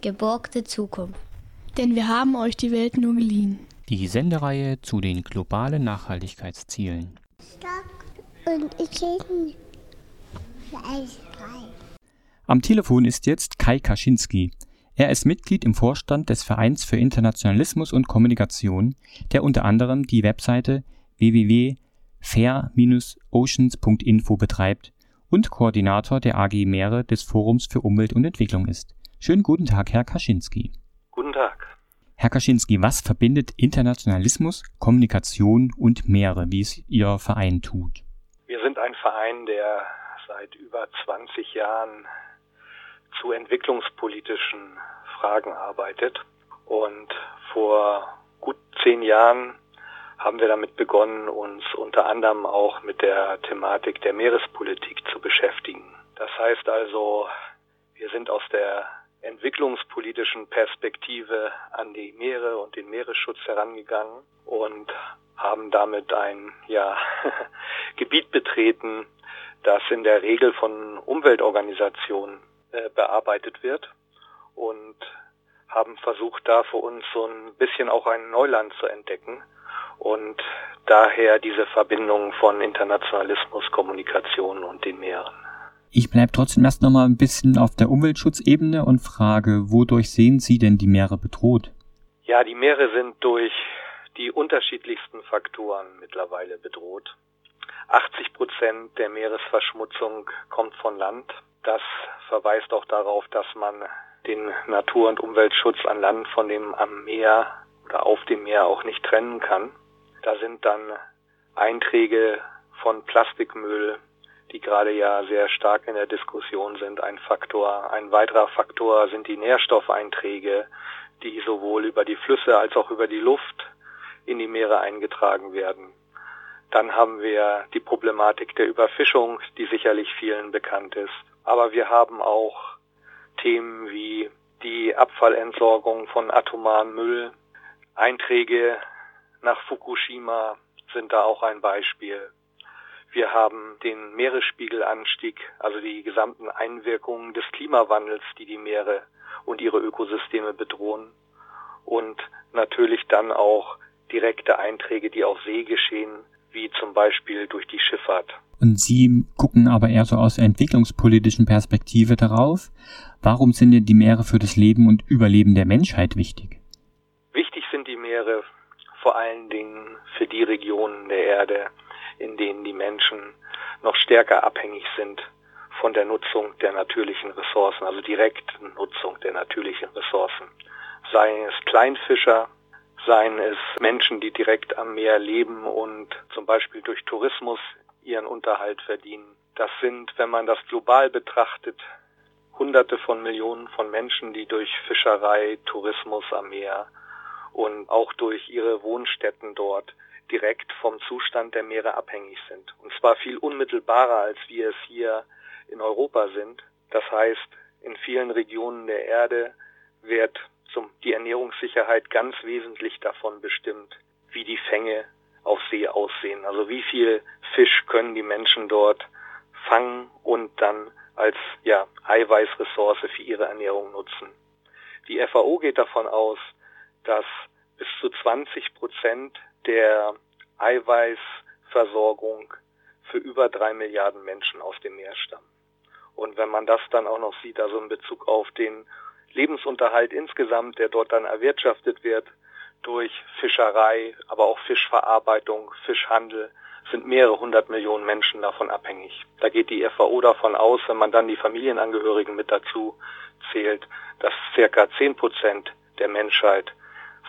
Geborgte Zukunft. Denn wir haben euch die Welt nur geliehen. Die Sendereihe zu den globalen Nachhaltigkeitszielen. Stock und ich Am Telefon ist jetzt Kai Kaczynski. Er ist Mitglied im Vorstand des Vereins für Internationalismus und Kommunikation, der unter anderem die Webseite www.fair-oceans.info betreibt und Koordinator der AG Meere des Forums für Umwelt und Entwicklung ist. Schönen guten Tag, Herr Kaczynski. Guten Tag. Herr Kaczynski, was verbindet Internationalismus, Kommunikation und Meere, wie es Ihr Verein tut? Wir sind ein Verein, der seit über 20 Jahren zu entwicklungspolitischen Fragen arbeitet. Und vor gut zehn Jahren haben wir damit begonnen, uns unter anderem auch mit der Thematik der Meerespolitik Perspektive an die Meere und den Meeresschutz herangegangen und haben damit ein ja, Gebiet betreten, das in der Regel von Umweltorganisationen äh, bearbeitet wird und haben versucht, da für uns so ein bisschen auch ein Neuland zu entdecken und daher diese Verbindung von Internationalismus, Kommunikation und den Meeren. Ich bleibe trotzdem erst noch mal ein bisschen auf der Umweltschutzebene und frage, wodurch sehen Sie denn die Meere bedroht? Ja, die Meere sind durch die unterschiedlichsten Faktoren mittlerweile bedroht. 80 Prozent der Meeresverschmutzung kommt von Land. Das verweist auch darauf, dass man den Natur- und Umweltschutz an Land von dem am Meer oder auf dem Meer auch nicht trennen kann. Da sind dann Einträge von Plastikmüll, die gerade ja sehr stark in der Diskussion sind, ein Faktor. Ein weiterer Faktor sind die Nährstoffeinträge, die sowohl über die Flüsse als auch über die Luft in die Meere eingetragen werden. Dann haben wir die Problematik der Überfischung, die sicherlich vielen bekannt ist. Aber wir haben auch Themen wie die Abfallentsorgung von atomaren Müll. Einträge nach Fukushima sind da auch ein Beispiel. Wir haben den Meeresspiegelanstieg, also die gesamten Einwirkungen des Klimawandels, die die Meere und ihre Ökosysteme bedrohen. Und natürlich dann auch direkte Einträge, die auf See geschehen, wie zum Beispiel durch die Schifffahrt. Und Sie gucken aber eher so aus der entwicklungspolitischen Perspektive darauf. Warum sind denn die Meere für das Leben und Überleben der Menschheit wichtig? Wichtig sind die Meere vor allen Dingen für die Regionen der Erde, in denen die Menschen noch stärker abhängig sind von der Nutzung der natürlichen Ressourcen, also direkten Nutzung der natürlichen Ressourcen. Seien es Kleinfischer, seien es Menschen, die direkt am Meer leben und zum Beispiel durch Tourismus ihren Unterhalt verdienen. Das sind, wenn man das global betrachtet, Hunderte von Millionen von Menschen, die durch Fischerei, Tourismus am Meer und auch durch ihre Wohnstätten dort direkt vom Zustand der Meere abhängig sind. Und zwar viel unmittelbarer, als wir es hier in Europa sind. Das heißt, in vielen Regionen der Erde wird zum, die Ernährungssicherheit ganz wesentlich davon bestimmt, wie die Fänge auf See aussehen. Also wie viel Fisch können die Menschen dort fangen und dann als ja, Eiweißressource für ihre Ernährung nutzen. Die FAO geht davon aus, dass bis zu 20 Prozent der Eiweißversorgung für über drei Milliarden Menschen aus dem Meer stammen. Und wenn man das dann auch noch sieht, also in Bezug auf den Lebensunterhalt insgesamt, der dort dann erwirtschaftet wird durch Fischerei, aber auch Fischverarbeitung, Fischhandel, sind mehrere hundert Millionen Menschen davon abhängig. Da geht die FAO davon aus, wenn man dann die Familienangehörigen mit dazu zählt, dass circa zehn Prozent der Menschheit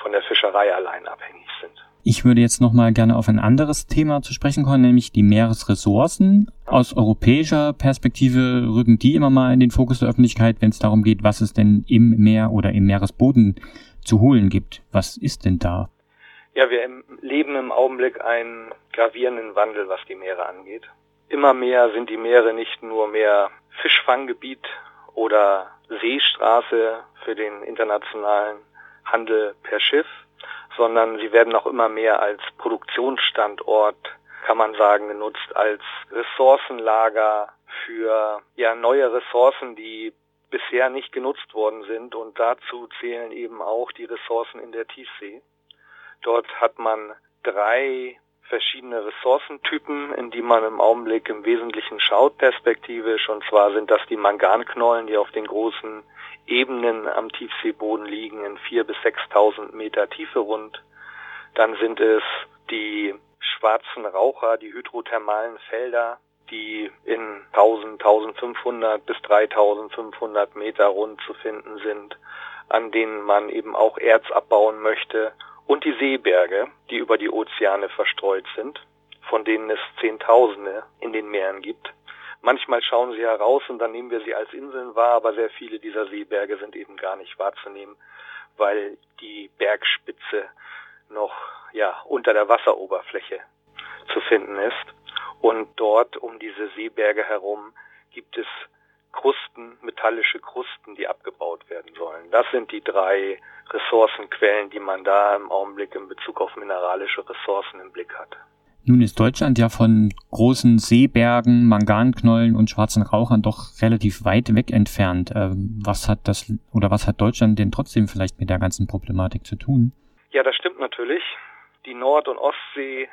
von der Fischerei allein abhängig sind. Ich würde jetzt noch mal gerne auf ein anderes Thema zu sprechen kommen, nämlich die Meeresressourcen. Aus europäischer Perspektive rücken die immer mal in den Fokus der Öffentlichkeit, wenn es darum geht, was es denn im Meer oder im Meeresboden zu holen gibt. Was ist denn da? Ja, wir leben im Augenblick einen gravierenden Wandel, was die Meere angeht. Immer mehr sind die Meere nicht nur mehr Fischfanggebiet oder Seestraße für den internationalen Handel per Schiff, sondern sie werden auch immer mehr als Produktionsstandort, kann man sagen, genutzt, als Ressourcenlager für ja neue Ressourcen, die bisher nicht genutzt worden sind und dazu zählen eben auch die Ressourcen in der Tiefsee. Dort hat man drei verschiedene Ressourcentypen, in die man im Augenblick im Wesentlichen schaut perspektivisch. Und zwar sind das die Manganknollen, die auf den großen Ebenen am Tiefseeboden liegen, in vier bis 6.000 Meter Tiefe rund. Dann sind es die schwarzen Raucher, die hydrothermalen Felder, die in 1000, 1500 bis 3500 Meter rund zu finden sind, an denen man eben auch Erz abbauen möchte und die Seeberge, die über die Ozeane verstreut sind, von denen es Zehntausende in den Meeren gibt. Manchmal schauen sie heraus und dann nehmen wir sie als Inseln wahr, aber sehr viele dieser Seeberge sind eben gar nicht wahrzunehmen, weil die Bergspitze noch ja unter der Wasseroberfläche zu finden ist. Und dort um diese Seeberge herum gibt es Krusten, metallische Krusten, die abgebaut werden sollen. Das sind die drei Ressourcenquellen, die man da im Augenblick in Bezug auf mineralische Ressourcen im Blick hat. Nun ist Deutschland ja von großen Seebergen, Manganknollen und schwarzen Rauchern doch relativ weit weg entfernt. Ähm, was hat das oder was hat Deutschland denn trotzdem vielleicht mit der ganzen Problematik zu tun? Ja, das stimmt natürlich. Die Nord- und Ostsee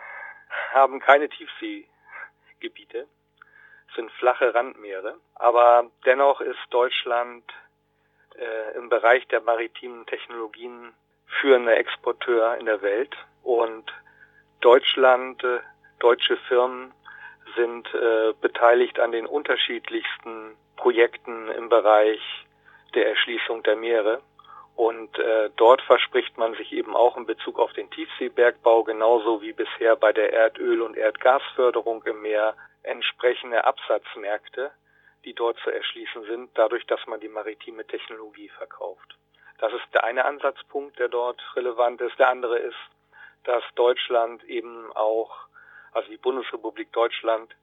haben keine Tiefseegebiete sind flache Randmeere. Aber dennoch ist Deutschland äh, im Bereich der maritimen Technologien führender Exporteur in der Welt. Und Deutschland, äh, deutsche Firmen sind äh, beteiligt an den unterschiedlichsten Projekten im Bereich der Erschließung der Meere. Und äh, dort verspricht man sich eben auch in Bezug auf den Tiefseebergbau genauso wie bisher bei der Erdöl- und Erdgasförderung im Meer entsprechende Absatzmärkte, die dort zu erschließen sind, dadurch, dass man die maritime Technologie verkauft. Das ist der eine Ansatzpunkt, der dort relevant ist. Der andere ist, dass Deutschland eben auch, also die Bundesrepublik Deutschland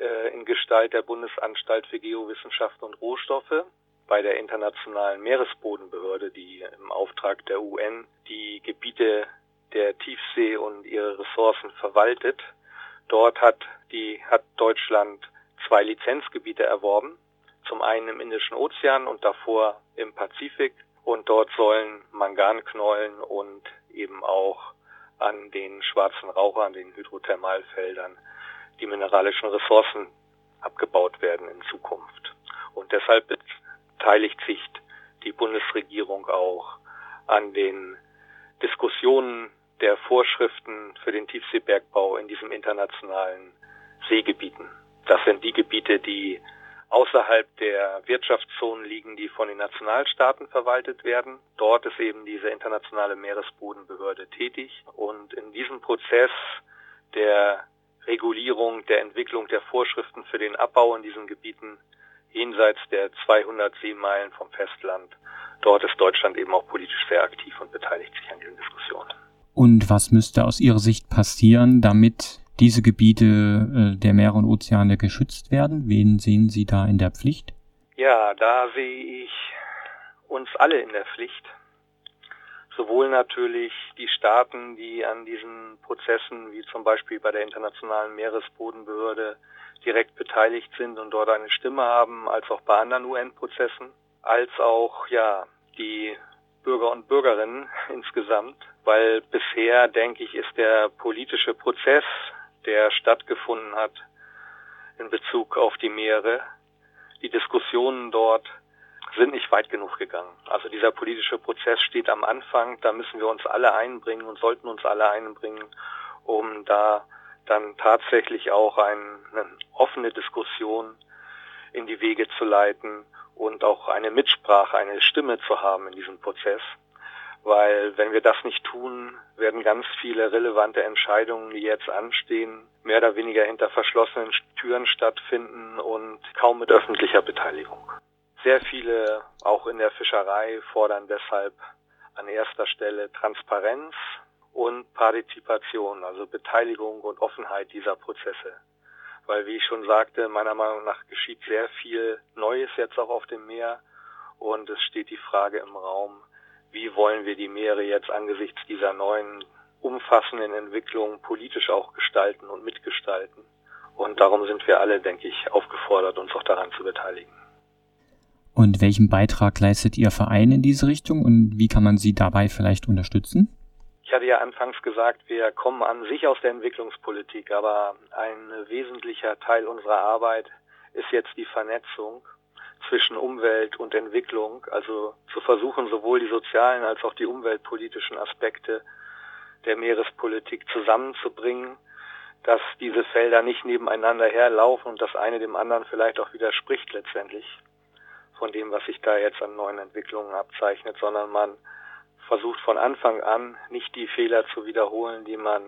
äh, in Gestalt der Bundesanstalt für Geowissenschaft und Rohstoffe bei der Internationalen Meeresbodenbehörde, die im Auftrag der UN die Gebiete der Tiefsee und ihre Ressourcen verwaltet, Dort hat die, hat Deutschland zwei Lizenzgebiete erworben. Zum einen im Indischen Ozean und davor im Pazifik. Und dort sollen Manganknollen und eben auch an den schwarzen Rauchern, den Hydrothermalfeldern, die mineralischen Ressourcen abgebaut werden in Zukunft. Und deshalb beteiligt sich die Bundesregierung auch an den Diskussionen der Vorschriften für den Tiefseebergbau in diesen internationalen Seegebieten. Das sind die Gebiete, die außerhalb der Wirtschaftszonen liegen, die von den Nationalstaaten verwaltet werden. Dort ist eben diese internationale Meeresbodenbehörde tätig und in diesem Prozess der Regulierung, der Entwicklung der Vorschriften für den Abbau in diesen Gebieten jenseits der 200 Seemeilen vom Festland, dort ist Deutschland eben auch politisch sehr aktiv und beteiligt sich an diesen Diskussionen. Und was müsste aus Ihrer Sicht passieren, damit diese Gebiete äh, der Meere und Ozeane geschützt werden? Wen sehen Sie da in der Pflicht? Ja, da sehe ich uns alle in der Pflicht. Sowohl natürlich die Staaten, die an diesen Prozessen, wie zum Beispiel bei der Internationalen Meeresbodenbehörde, direkt beteiligt sind und dort eine Stimme haben, als auch bei anderen UN-Prozessen, als auch ja die Bürger und Bürgerinnen insgesamt, weil bisher, denke ich, ist der politische Prozess, der stattgefunden hat in Bezug auf die Meere, die Diskussionen dort sind nicht weit genug gegangen. Also dieser politische Prozess steht am Anfang, da müssen wir uns alle einbringen und sollten uns alle einbringen, um da dann tatsächlich auch eine offene Diskussion in die Wege zu leiten und auch eine Mitsprache, eine Stimme zu haben in diesem Prozess. Weil wenn wir das nicht tun, werden ganz viele relevante Entscheidungen, die jetzt anstehen, mehr oder weniger hinter verschlossenen Türen stattfinden und kaum mit öffentlicher Beteiligung. Sehr viele, auch in der Fischerei, fordern deshalb an erster Stelle Transparenz und Partizipation, also Beteiligung und Offenheit dieser Prozesse weil wie ich schon sagte, meiner Meinung nach geschieht sehr viel Neues jetzt auch auf dem Meer und es steht die Frage im Raum, wie wollen wir die Meere jetzt angesichts dieser neuen umfassenden Entwicklung politisch auch gestalten und mitgestalten. Und darum sind wir alle, denke ich, aufgefordert, uns auch daran zu beteiligen. Und welchen Beitrag leistet Ihr Verein in diese Richtung und wie kann man Sie dabei vielleicht unterstützen? Ich hatte ja anfangs gesagt, wir kommen an sich aus der Entwicklungspolitik, aber ein wesentlicher Teil unserer Arbeit ist jetzt die Vernetzung zwischen Umwelt und Entwicklung, also zu versuchen, sowohl die sozialen als auch die umweltpolitischen Aspekte der Meerespolitik zusammenzubringen, dass diese Felder nicht nebeneinander herlaufen und das eine dem anderen vielleicht auch widerspricht letztendlich von dem, was sich da jetzt an neuen Entwicklungen abzeichnet, sondern man versucht von Anfang an nicht die Fehler zu wiederholen, die man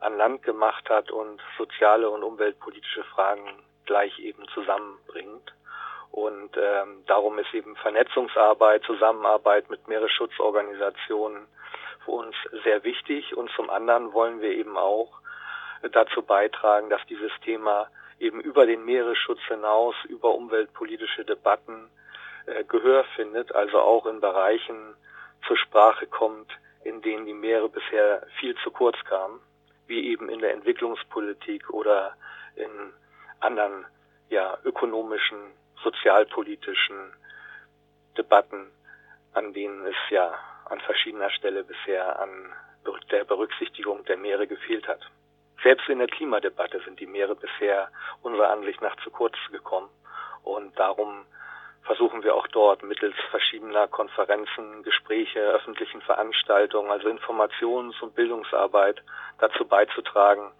an Land gemacht hat und soziale und umweltpolitische Fragen gleich eben zusammenbringt. Und ähm, darum ist eben Vernetzungsarbeit, Zusammenarbeit mit Meeresschutzorganisationen für uns sehr wichtig. Und zum anderen wollen wir eben auch dazu beitragen, dass dieses Thema eben über den Meeresschutz hinaus, über umweltpolitische Debatten äh, Gehör findet, also auch in Bereichen zur Sprache kommt, in denen die Meere bisher viel zu kurz kamen, wie eben in der Entwicklungspolitik oder in anderen ja, ökonomischen, sozialpolitischen Debatten, an denen es ja an verschiedener Stelle bisher an der Berücksichtigung der Meere gefehlt hat. Selbst in der Klimadebatte sind die Meere bisher unserer Ansicht nach zu kurz gekommen. Und darum versuchen wir auch dort mittels verschiedener Konferenzen, Gespräche, öffentlichen Veranstaltungen, also Informations- und Bildungsarbeit dazu beizutragen,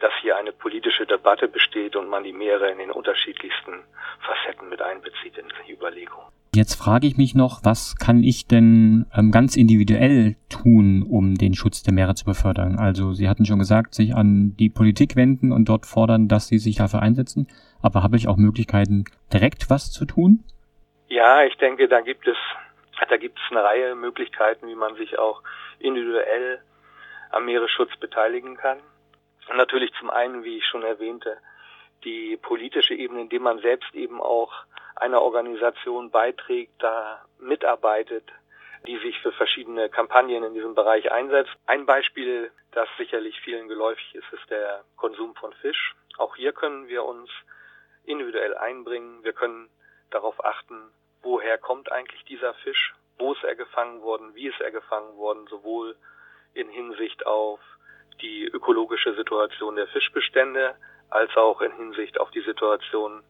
dass hier eine politische Debatte besteht und man die Meere in den unterschiedlichsten Facetten mit einbezieht in die Überlegung. Jetzt frage ich mich noch, was kann ich denn ähm, ganz individuell tun, um den Schutz der Meere zu befördern? Also Sie hatten schon gesagt, sich an die Politik wenden und dort fordern, dass sie sich dafür einsetzen. Aber habe ich auch Möglichkeiten, direkt was zu tun? Ja, ich denke, da gibt es, da gibt es eine Reihe Möglichkeiten, wie man sich auch individuell am Meeresschutz beteiligen kann. Und natürlich zum einen, wie ich schon erwähnte, die politische Ebene, indem man selbst eben auch einer Organisation beiträgt, da mitarbeitet, die sich für verschiedene Kampagnen in diesem Bereich einsetzt. Ein Beispiel, das sicherlich vielen geläufig ist, ist der Konsum von Fisch. Auch hier können wir uns individuell einbringen. Wir können darauf achten, woher kommt eigentlich dieser Fisch, wo ist er gefangen worden, wie ist er gefangen worden, sowohl in Hinsicht auf die ökologische Situation der Fischbestände als auch in Hinsicht auf die Situation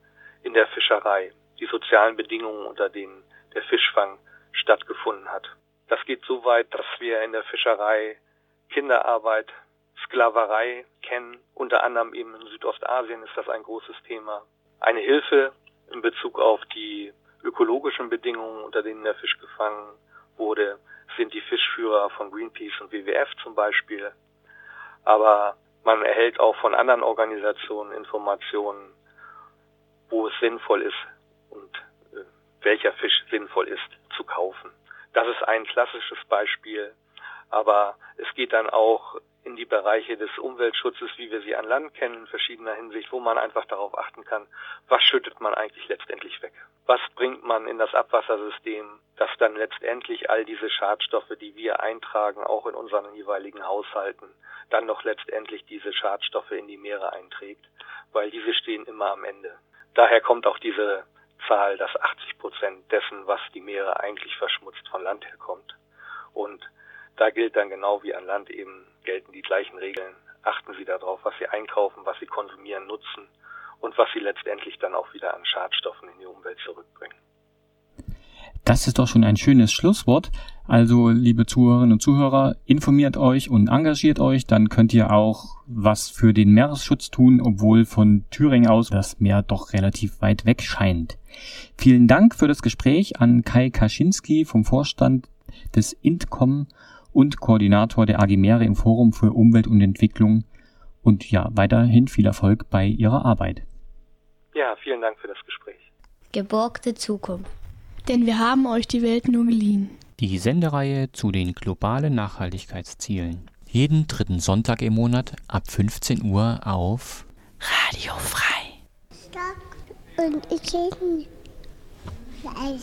in der Fischerei die sozialen Bedingungen, unter denen der Fischfang stattgefunden hat. Das geht so weit, dass wir in der Fischerei Kinderarbeit, Sklaverei kennen. Unter anderem eben in Südostasien ist das ein großes Thema. Eine Hilfe in Bezug auf die ökologischen Bedingungen, unter denen der Fisch gefangen wurde, sind die Fischführer von Greenpeace und WWF zum Beispiel. Aber man erhält auch von anderen Organisationen Informationen, wo es sinnvoll ist, und äh, welcher Fisch sinnvoll ist zu kaufen. Das ist ein klassisches Beispiel, aber es geht dann auch in die Bereiche des Umweltschutzes, wie wir sie an Land kennen, in verschiedener Hinsicht, wo man einfach darauf achten kann, was schüttet man eigentlich letztendlich weg? Was bringt man in das Abwassersystem, das dann letztendlich all diese Schadstoffe, die wir eintragen, auch in unseren jeweiligen Haushalten, dann noch letztendlich diese Schadstoffe in die Meere einträgt, weil diese stehen immer am Ende. Daher kommt auch diese Zahl, dass 80 Prozent dessen, was die Meere eigentlich verschmutzt, von Land herkommt. Und da gilt dann genau wie an Land eben gelten die gleichen Regeln. Achten Sie darauf, was Sie einkaufen, was Sie konsumieren, nutzen und was Sie letztendlich dann auch wieder an Schadstoffen in die Umwelt zurückbringen. Das ist doch schon ein schönes Schlusswort. Also, liebe Zuhörerinnen und Zuhörer, informiert euch und engagiert euch, dann könnt ihr auch was für den Meeresschutz tun, obwohl von Thüringen aus das Meer doch relativ weit weg scheint. Vielen Dank für das Gespräch an Kai Kaczynski vom Vorstand des INTCOM und Koordinator der AG Meere im Forum für Umwelt und Entwicklung und ja, weiterhin viel Erfolg bei Ihrer Arbeit. Ja, vielen Dank für das Gespräch. Geborgte Zukunft. Denn wir haben euch die Welt nur geliehen. Die Sendereihe zu den globalen Nachhaltigkeitszielen. Jeden dritten Sonntag im Monat ab 15 Uhr auf Radio Frei. Stock und ich bin frei.